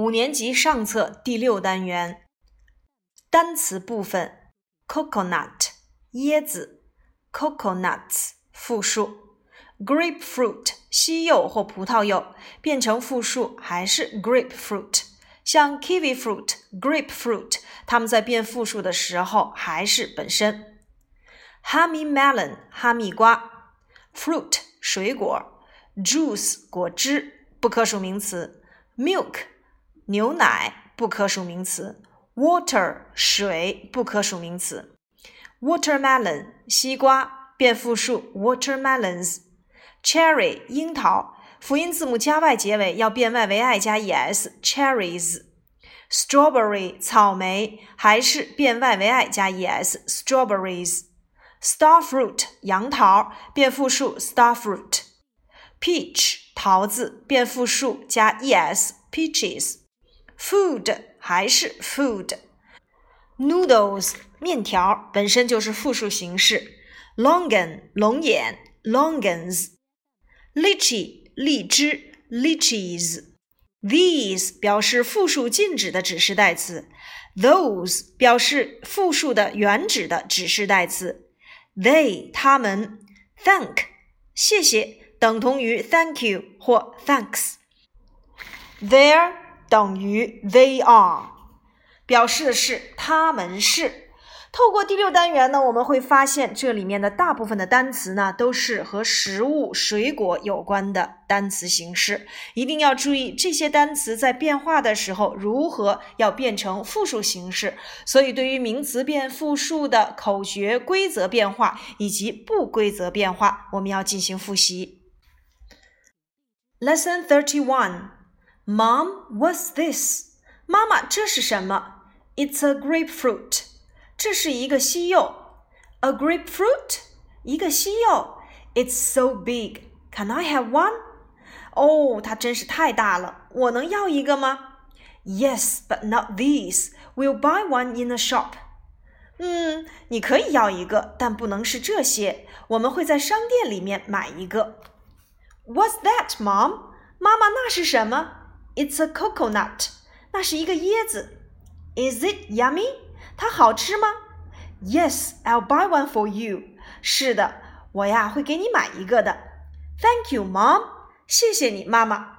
五年级上册第六单元单词部分：coconut 椰子，coconuts 复数；grapefruit 西柚或葡萄柚变成复数还是 grapefruit。像 kiwi fruit、grapefruit，它们在变复数的时候还是本身。honey melon 哈密瓜，fruit 水果，juice 果汁不可数名词，milk。牛奶不可数名词，water 水不可数名词，watermelon 西瓜变复数 watermelons，cherry 樱桃辅音字母加 y 结尾要变 y 为 i 加 es cherries，strawberry 草莓还是变 y 为 i 加 es strawberries，starfruit 杨桃变复数 starfruit，peach 桃子变复数加 es peaches。Food 还是 food，noodles 面条本身就是复数形式，longan 龙眼 longans，lychee 荔枝 lychees，these 表示复数静止的指示代词，those 表示复数的原指的指示代词，they 他们，thank 谢谢等同于 thank you 或 thanks，there。 等于 they are，表示的是他们是。透过第六单元呢，我们会发现这里面的大部分的单词呢都是和食物、水果有关的单词形式。一定要注意这些单词在变化的时候如何要变成复数形式。所以，对于名词变复数的口诀、规则变化以及不规则变化，我们要进行复习。Lesson thirty one。Mom, what's this? 妈妈，这是什么？It's a grapefruit. 这是一个西柚。A grapefruit? 一个西柚。It's so big. Can I have one? 哦，它真是太大了，我能要一个吗？Yes, but not these. We'll buy one in a shop. 嗯，你可以要一个，但不能是这些。我们会在商店里面买一个。What's that, Mom? 妈妈，那是什么 ？It's a coconut，那是一个椰子。Is it yummy？它好吃吗？Yes, I'll buy one for you。是的，我呀会给你买一个的。Thank you, Mom。谢谢你，妈妈。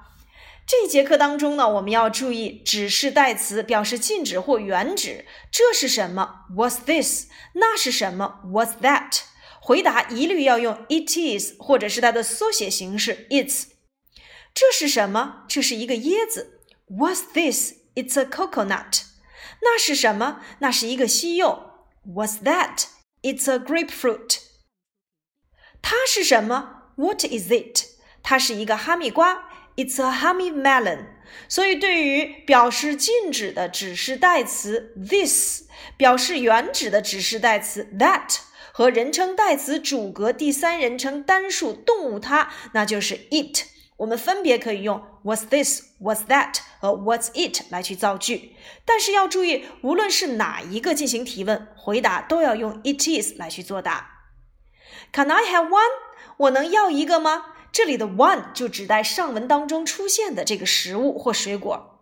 这节课当中呢，我们要注意指示代词表示禁止或原指。这是什么？What's this？那是什么？What's that？回答一律要用 it is 或者是它的缩写形式 its。这是什么？这是一个椰子。What's this? It's a coconut. 那是什么？那是一个西柚。What's that? It's a grapefruit. 它是什么？What is it? 它是一个哈密瓜。It's a honey melon. 所以，对于表示禁止的指示代词 this，表示原指的指示代词 that，和人称代词主格第三人称单数动物它，那就是 it。我们分别可以用 What's this? What's that? 和 What's it 来去造句，但是要注意，无论是哪一个进行提问，回答都要用 It is 来去作答。Can I have one? 我能要一个吗？这里的 one 就指代上文当中出现的这个食物或水果。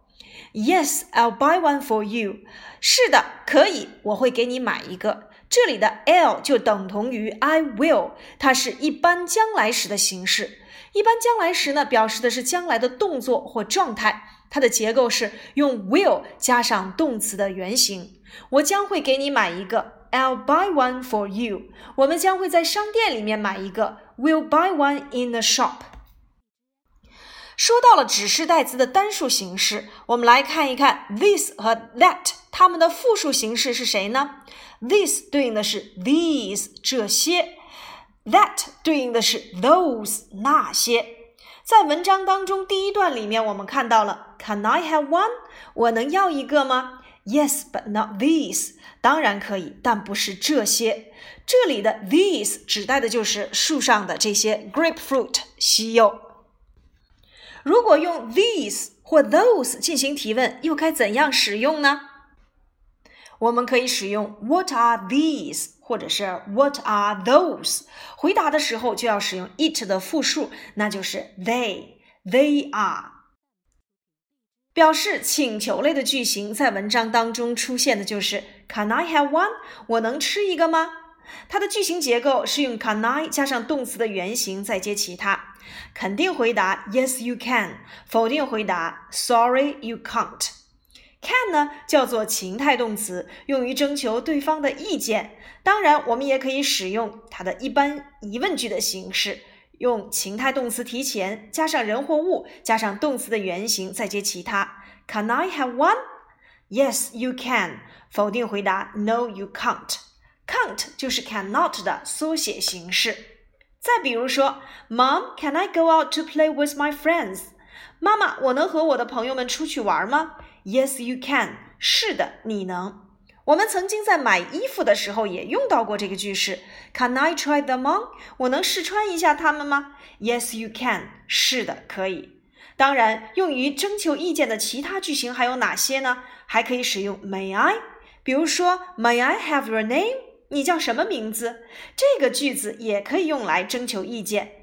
Yes, I'll buy one for you. 是的，可以，我会给你买一个。这里的 I'll 就等同于 I will，它是一般将来时的形式。一般将来时呢，表示的是将来的动作或状态，它的结构是用 will 加上动词的原形。我将会给你买一个，I'll buy one for you。我们将会在商店里面买一个，We'll buy one in the shop。说到了指示代词的单数形式，我们来看一看 this 和 that 它们的复数形式是谁呢？this 对应的是 these 这些。That 对应的是 those 那些，在文章当中第一段里面，我们看到了 Can I have one？我能要一个吗？Yes，but not these。当然可以，但不是这些。这里的 these 指代的就是树上的这些 grapefruit 西柚。如果用 these 或 those 进行提问，又该怎样使用呢？我们可以使用 What are these？或者是 What are those？回答的时候就要使用 it 的复数，那就是 they。They are。表示请求类的句型在文章当中出现的就是 Can I have one？我能吃一个吗？它的句型结构是用 Can I 加上动词的原形再接其他。肯定回答 Yes you can，否定回答 Sorry you can't。Can 呢叫做情态动词，用于征求对方的意见。当然，我们也可以使用它的一般疑问句的形式，用情态动词提前，加上人或物，加上动词的原形，再接其他。Can I have one? Yes, you can。否定回答 No, you can't。can't 就是 cannot 的缩写形式。再比如说，Mom, can I go out to play with my friends？妈妈，我能和我的朋友们出去玩吗？Yes, you can。是的，你能。我们曾经在买衣服的时候也用到过这个句式。Can I try them on？我能试穿一下它们吗？Yes, you can。是的，可以。当然，用于征求意见的其他句型还有哪些呢？还可以使用 May I？比如说，May I have your name？你叫什么名字？这个句子也可以用来征求意见。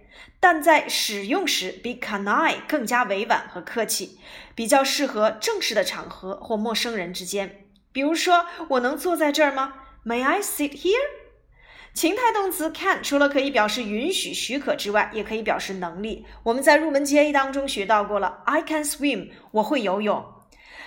但在使用时比 Can I 更加委婉和客气，比较适合正式的场合或陌生人之间。比如说，我能坐在这儿吗？May I sit here？情态动词 can 除了可以表示允许、许可之外，也可以表示能力。我们在入门 J 当中学到过了，I can swim，我会游泳。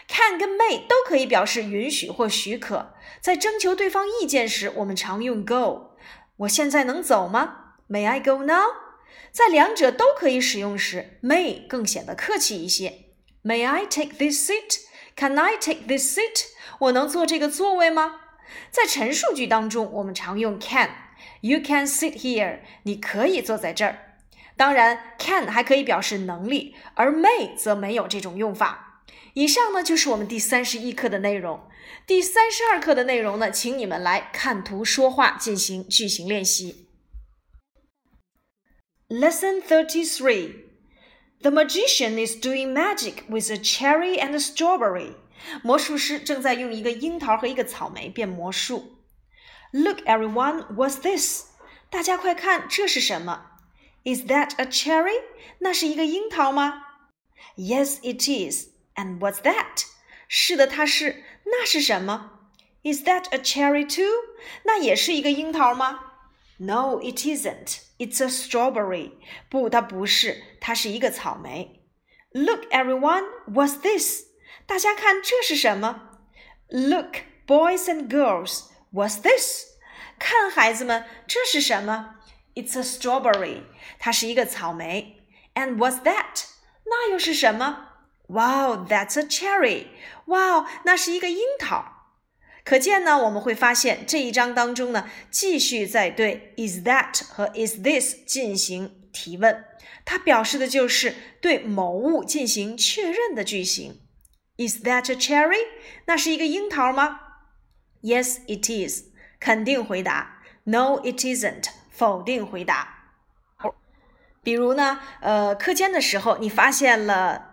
can 跟 may 都可以表示允许或许可。在征求对方意见时，我们常用 go。我现在能走吗？May I go now？在两者都可以使用时，may 更显得客气一些。May I take this seat? Can I take this seat? 我能坐这个座位吗？在陈述句当中，我们常用 can。You can sit here. 你可以坐在这儿。当然，can 还可以表示能力，而 may 则没有这种用法。以上呢就是我们第三十一课的内容。第三十二课的内容呢，请你们来看图说话进行句型练习。Lesson 33 The magician is doing magic with a cherry and a strawberry. 魔术师正在用一个樱桃和一个草莓变魔术。Look, everyone, what's this? 大家快看，这是什么？Is that a cherry? 那是一个樱桃吗？Yes, it is. And what's that? 是的，它是。那是什么？Is that a cherry too? 那也是一个樱桃吗 ？No, it isn't. It's a strawberry. 不，它不是，它是一个草莓。Look, everyone, what's this? 大家看，这是什么？Look, boys and girls, what's this? 看，孩子们，这是什么？It's a strawberry. 它是一个草莓。And what's that? 那又是什么？Wow, that's a cherry. 哇，那是一个樱桃。 可见呢，我们会发现这一章当中呢，继续在对 is that 和 is this 进行提问，它表示的就是对某物进行确认的句型。Is that a cherry？那是一个樱桃吗？Yes, it is。肯定回答。No, it isn't。否定回答。比如呢，呃，课间的时候你发现了。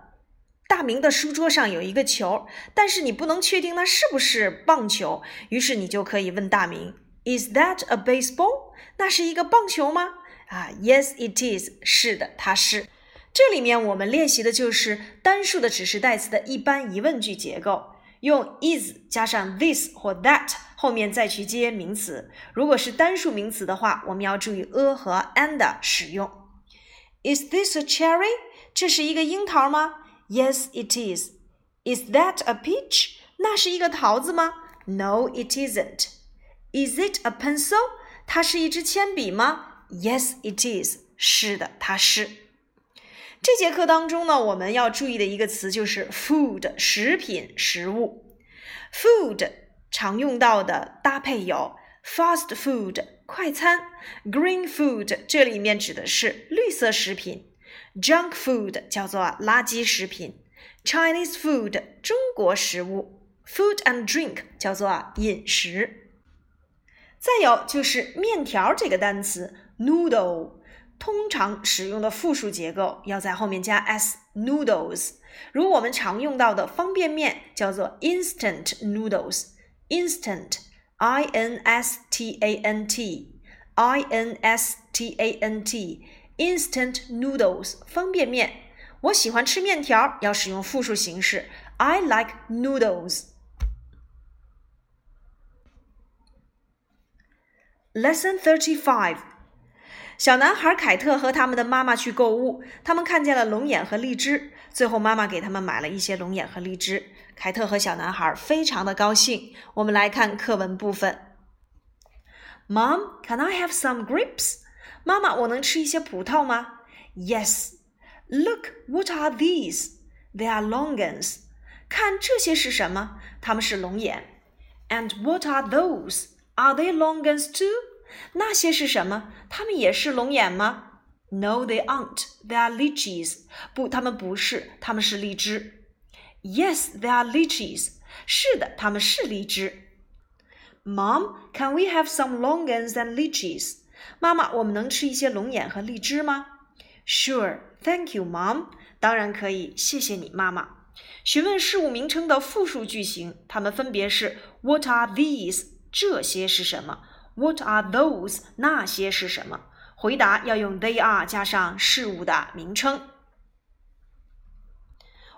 大明的书桌上有一个球，但是你不能确定那是不是棒球，于是你就可以问大明：“Is that a baseball？” 那是一个棒球吗？啊，Yes, it is。是的，它是。这里面我们练习的就是单数的指示代词的一般疑问句结构，用 is 加上 this 或 that，后面再去接名词。如果是单数名词的话，我们要注意 a 和 and 使用。Is this a cherry？这是一个樱桃吗 ？Yes, it is. Is that a peach? 那是一个桃子吗？No, it isn't. Is it a pencil? 它是一支铅笔吗？Yes, it is. 是的，它是。这节课当中呢，我们要注意的一个词就是 food，食品、食物。Food 常用到的搭配有 fast food，快餐；green food，这里面指的是绿色食品。 Junk food 叫做垃圾食品，Chinese food 中国食物，Food and drink 叫做饮食。再有就是面条这个单词，noodle 通常使用的复数结构要在后面加 s，noodles。如我们常用到的方便面叫做 instant noodles，instant，i n s t a n t，i n s t a n t。Instant noodles 方便面，我喜欢吃面条，要使用复数形式 I like noodles. Lesson thirty-five. 小男孩凯特和他们的妈妈去购物，他们看见了龙眼和荔枝，最后妈妈给他们买了一些龙眼和荔枝。凯特和小男孩非常的高兴。我们来看课文部分。Mom, can I have some grapes? 妈妈，我能吃一些葡萄吗？Yes. Look, what are these? They are longangs. 看这些是什么？它们是龙眼。And what are those? Are they longangs too? 那些是什么？它们也是龙眼吗？No, they aren't. They are lychees. 不，它们不是，它们是荔枝。Yes, they are lychees. 是的，它们是荔枝。Mom, can we have some longangs and lychees? 妈妈，我们能吃一些龙眼和荔枝吗？Sure, thank you, Mom. 当然可以，谢谢你，妈妈。询问事物名称的复数句型，它们分别是 What are these？这些是什么？What are those？那些是什么？回答要用 they are 加上事物的名称。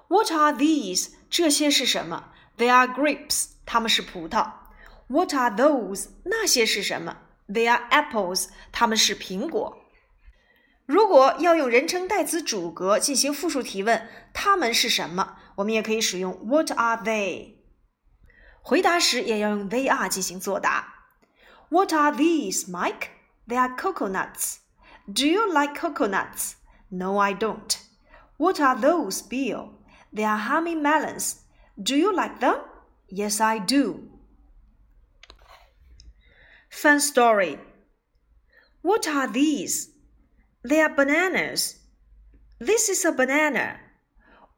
What are these？这些是什么？They are grapes。它们是葡萄。What are those？那些是什么 ？They are apples。它们是苹果。如果要用人称代词主格进行复数提问，它们是什么？我们也可以使用 What are they？回答时也要用 they are 进行作答。What are these, Mike? They are coconuts. Do you like coconuts? No, I don't. What are those, Bill? They are honey melons. Do you like them? Yes, I do. Fun story. What are these? They are bananas. This is a banana.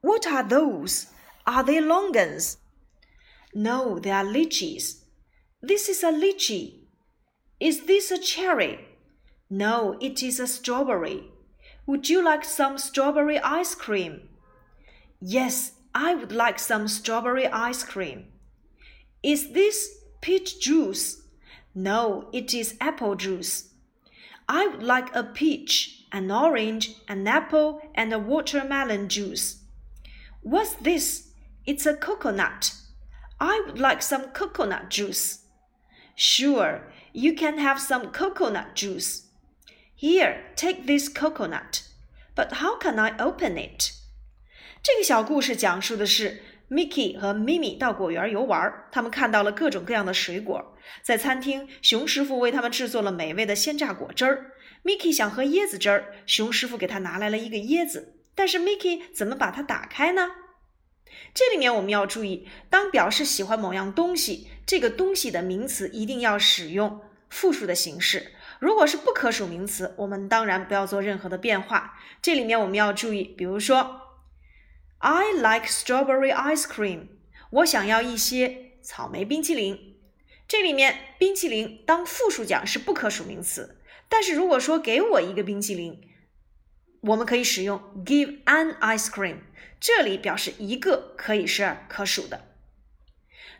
What are those? Are they longans? No, they are lychees. This is a lychee. Is this a cherry? No, it is a strawberry. Would you like some strawberry ice cream? Yes, I would like some strawberry ice cream. Is this peach juice? No, it is apple juice. I would like a peach, an orange, an apple, and a watermelon juice. What's this? It's a coconut. I would like some coconut juice. Sure, you can have some coconut juice. Here, take this coconut. But how can I open it? 这个小故事讲述的是 Mickey 和 Mimi 到果园游玩，他们看到了各种各样的水果。 在餐厅，熊师傅为他们制作了美味的鲜榨果汁儿。mike 想喝椰子汁儿，熊师傅给他拿来了一个椰子，但是 mike 怎么把它打开呢？这里面我们要注意，当表示喜欢某样东西，这个东西的名词一定要使用复数的形式。如果是不可数名词，我们当然不要做任何的变化。这里面我们要注意，比如说，I like strawberry ice cream。我想要一些草莓冰淇淋。这里面冰淇淋当复数讲是不可数名词，但是如果说给我一个冰淇淋，我们可以使用 give an ice cream。这里表示一个可以是可数的。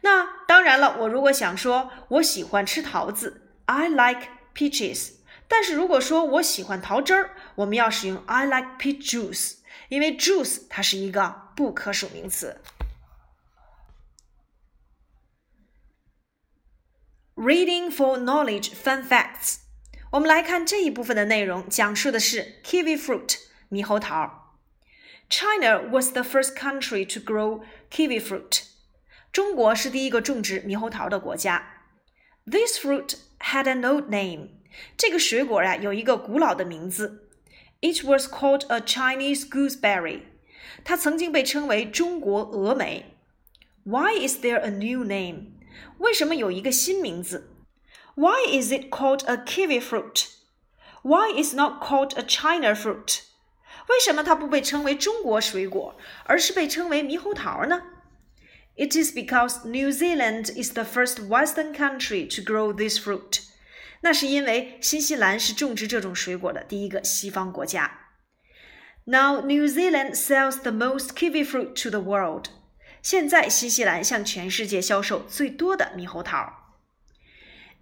那当然了，我如果想说我喜欢吃桃子，I like peaches。但是如果说我喜欢桃汁儿，我们要使用 I like peach juice，因为 juice 它是一个不可数名词。Reading for knowledge fun facts，我们来看这一部分的内容，讲述的是 kiwi fruit 猕猴桃。China was the first country to grow kiwi fruit. 中国是第一个种植猕猴桃的国家。This fruit had an old name. 这个水果呀有一个古老的名字。It was called a Chinese gooseberry. 它曾经被称为中国峨眉。Why is there a new name? 为什么有一个新名字？Why is it called a kiwi fruit? Why is not called a China fruit? 为什么它不被称为中国水果，而是被称为猕猴桃呢？It is because New Zealand is the first Western country to grow this fruit。那是因为新西兰是种植这种水果的第一个西方国家。Now New Zealand sells the most kiwi fruit to the world。 现在新西兰向全世界销售最多的猕猴桃。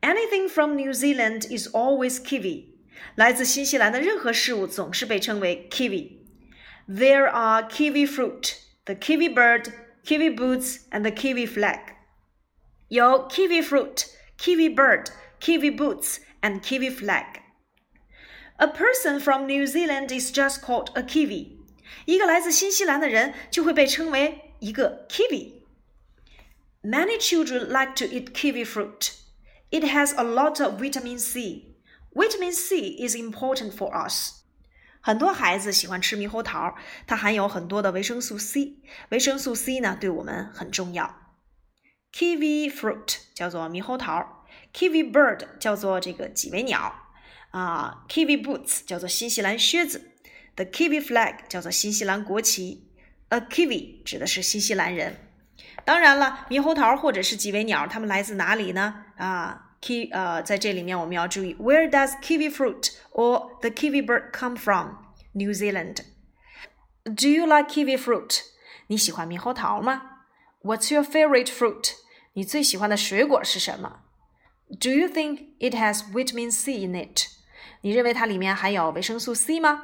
Anything from New Zealand is always kiwi。来自新西兰的任何事物总是被称为 kiwi。There are kiwi fruit, the kiwi bird, kiwi boots and the kiwi flag。有 kiwi fruit、kiwi bird、kiwi boots and kiwi flag。A person from New Zealand is just called a kiwi。一个来自新西兰的人就会被称为 一个 kiwi。Many children like to eat kiwi fruit. It has a lot of vitamin C. Vitamin C is important for us. 很多孩子喜欢吃猕猴桃，它含有很多的维生素 C。维生素 C 呢，对我们很重要。Kiwi fruit 叫做猕猴桃，Kiwi bird 叫做这个几维鸟啊，Kiwi boots 叫做新西兰靴子，The Kiwi flag 叫做新西兰国旗 ，A Kiwi 指的是新西兰人。当然了，猕猴桃或者是几维鸟，它们来自哪里呢？啊？Ki 呃，在这里面我们要注意，Where does kiwi fruit or the kiwi bird come from? New Zealand. Do you like kiwi fruit? 你喜欢猕猴桃吗？What's your favorite fruit? 你最喜欢的水果是什么？Do you think it has vitamin C in it? 你认为它里面含有维生素 C 吗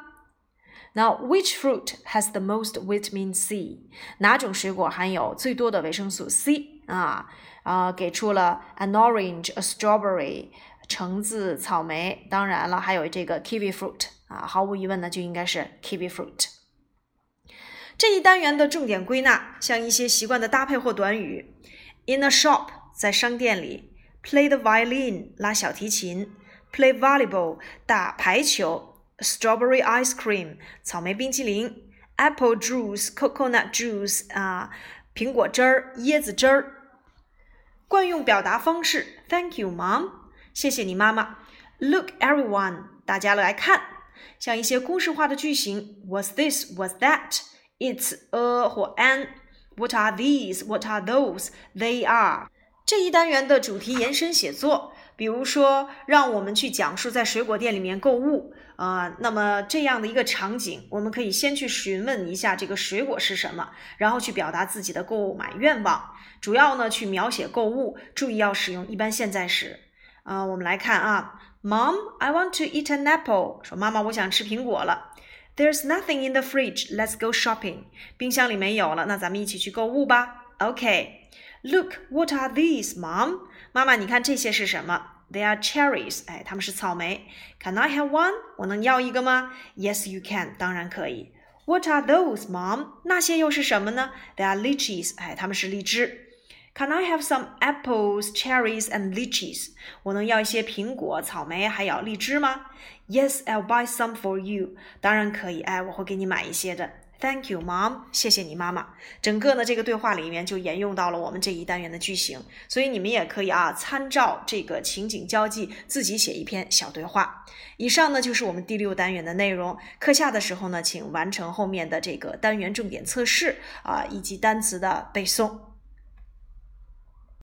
？Now, which fruit has the most vitamin C? 哪种水果含有最多的维生素 C 啊？啊，给出了 an orange, a strawberry，橙子、草莓，当然了，还有这个 kiwi fruit 啊，毫无疑问呢，就应该是 kiwi fruit。这一单元的重点归纳，像一些习惯的搭配或短语：in a shop，在商店里；play the violin，拉小提琴；play volleyball，打排球 ；strawberry ice cream，草莓冰淇淋；apple juice，coconut juice，啊，苹果汁儿、椰子汁儿。惯用表达方式：Thank you, Mom，谢谢你妈妈。Look, everyone，大家来看。像一些公式化的句型：Was this? Was that? It's a 或 an。What are these? What are those? They are。这一单元的主题延伸写作， 比如说，让我们去讲述在水果店里面购物啊。那么这样的一个场景，我们可以先去询问一下这个水果是什么，然后去表达自己的购买愿望。主要呢，去描写购物，注意要使用一般现在时。啊，我们来看啊，Mom, I want to eat an apple。说妈妈，我想吃苹果了。There's nothing in the fridge. Let's go shopping. 冰箱里没有了，那咱们一起去购物吧。OK. Look, what are these, Mom? 妈妈，你看这些是什么？They are cherries. 哎，它们是草莓。Can I have one? 我能要一个吗？Yes, you can. 当然可以。What are those, Mom? 那些又是什么呢？They are lychees. 哎，它们是荔枝。Can I have some apples, cherries, and lychees？我能要一些苹果、草莓还有荔枝吗？Yes, I'll buy some for you。当然可以，哎，我会给你买一些的。 Thank you, Mom。谢谢你，妈妈。整个呢，这个对话里面就沿用到了我们这一单元的句型，所以你们也可以啊，参照这个情景交际，自己写一篇小对话。以上呢就是我们第六单元的内容。课下的时候呢，请完成后面的这个单元重点测试啊，以及单词的背诵。